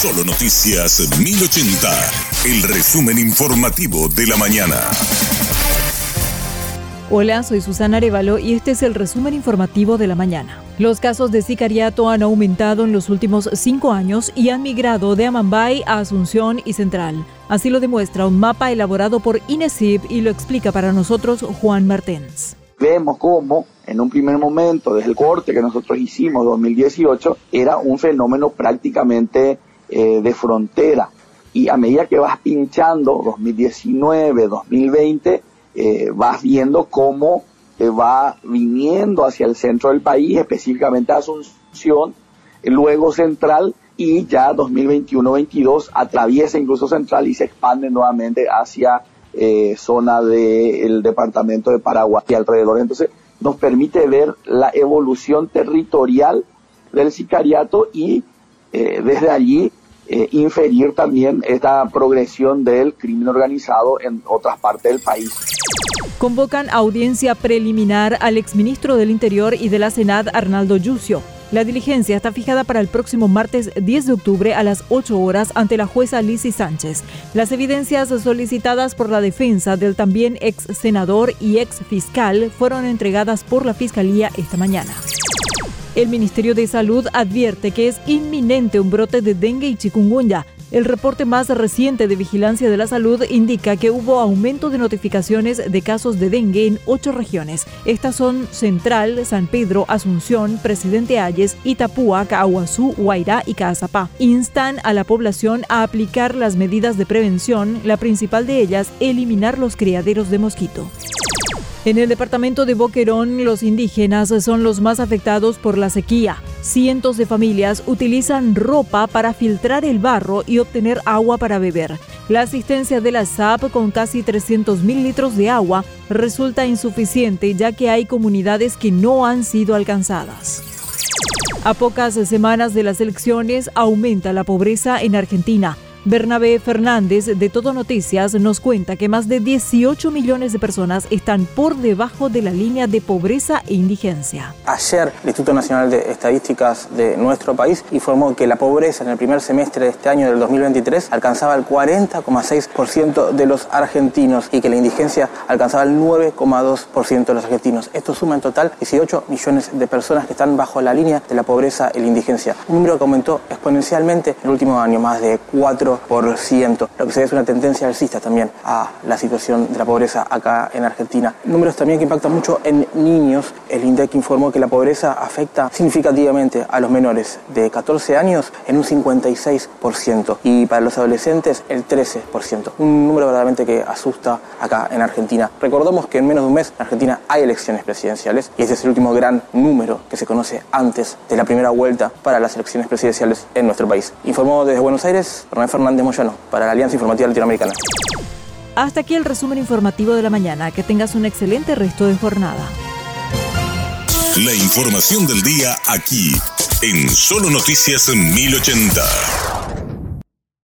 Solo Noticias 1080, el resumen informativo de la mañana. Hola, soy Susana Arevalo y este es el resumen informativo de la mañana. Los casos de sicariato han aumentado en los últimos cinco años y han migrado de Amambay a Asunción y Central. Así lo demuestra un mapa elaborado por INESIB y lo explica para nosotros Juan Martens. Vemos cómo en un primer momento, desde el corte que nosotros hicimos 2018, era un fenómeno prácticamente eh, de frontera. Y a medida que vas pinchando 2019, 2020, eh, vas viendo cómo eh, va viniendo hacia el centro del país, específicamente Asunción, luego Central y ya 2021-22 atraviesa incluso Central y se expande nuevamente hacia eh, zona del departamento de Paraguay y alrededor. Entonces nos permite ver la evolución territorial del sicariato y desde allí inferir también esta progresión del crimen organizado en otras partes del país convocan audiencia preliminar al exministro del Interior y de la Senad, Arnaldo Yucio. La diligencia está fijada para el próximo martes 10 de octubre a las 8 horas ante la jueza Lizzie Sánchez. Las evidencias solicitadas por la defensa del también ex senador y ex fiscal fueron entregadas por la Fiscalía esta mañana. El Ministerio de Salud advierte que es inminente un brote de dengue y chikungunya. El reporte más reciente de Vigilancia de la Salud indica que hubo aumento de notificaciones de casos de dengue en ocho regiones. Estas son Central, San Pedro, Asunción, Presidente Ayes, Itapúa, Cahuazú, Guairá y Caazapá. Instan a la población a aplicar las medidas de prevención, la principal de ellas, eliminar los criaderos de mosquito. En el departamento de Boquerón, los indígenas son los más afectados por la sequía. Cientos de familias utilizan ropa para filtrar el barro y obtener agua para beber. La asistencia de la SAP con casi 300 mil litros de agua resulta insuficiente ya que hay comunidades que no han sido alcanzadas. A pocas semanas de las elecciones aumenta la pobreza en Argentina. Bernabé Fernández de Todo Noticias nos cuenta que más de 18 millones de personas están por debajo de la línea de pobreza e indigencia. Ayer el Instituto Nacional de Estadísticas de nuestro país informó que la pobreza en el primer semestre de este año del 2023 alcanzaba el 40,6% de los argentinos y que la indigencia alcanzaba el 9,2% de los argentinos. Esto suma en total 18 millones de personas que están bajo la línea de la pobreza y la indigencia, un número que aumentó exponencialmente en el último año, más de 4 por ciento, lo que se ve es una tendencia alcista también a la situación de la pobreza acá en Argentina. Números también que impactan mucho en niños. El INDEC informó que la pobreza afecta significativamente a los menores de 14 años en un 56% y para los adolescentes el 13%. Un número verdaderamente que asusta acá en Argentina. Recordamos que en menos de un mes en Argentina hay elecciones presidenciales y este es el último gran número que se conoce antes de la primera vuelta para las elecciones presidenciales en nuestro país. Informó desde Buenos Aires, Ronald Fernández de Moyano, para la Alianza Informativa Latinoamericana. Hasta aquí el resumen informativo de la mañana. Que tengas un excelente resto de jornada. La información del día aquí, en Solo Noticias 1080.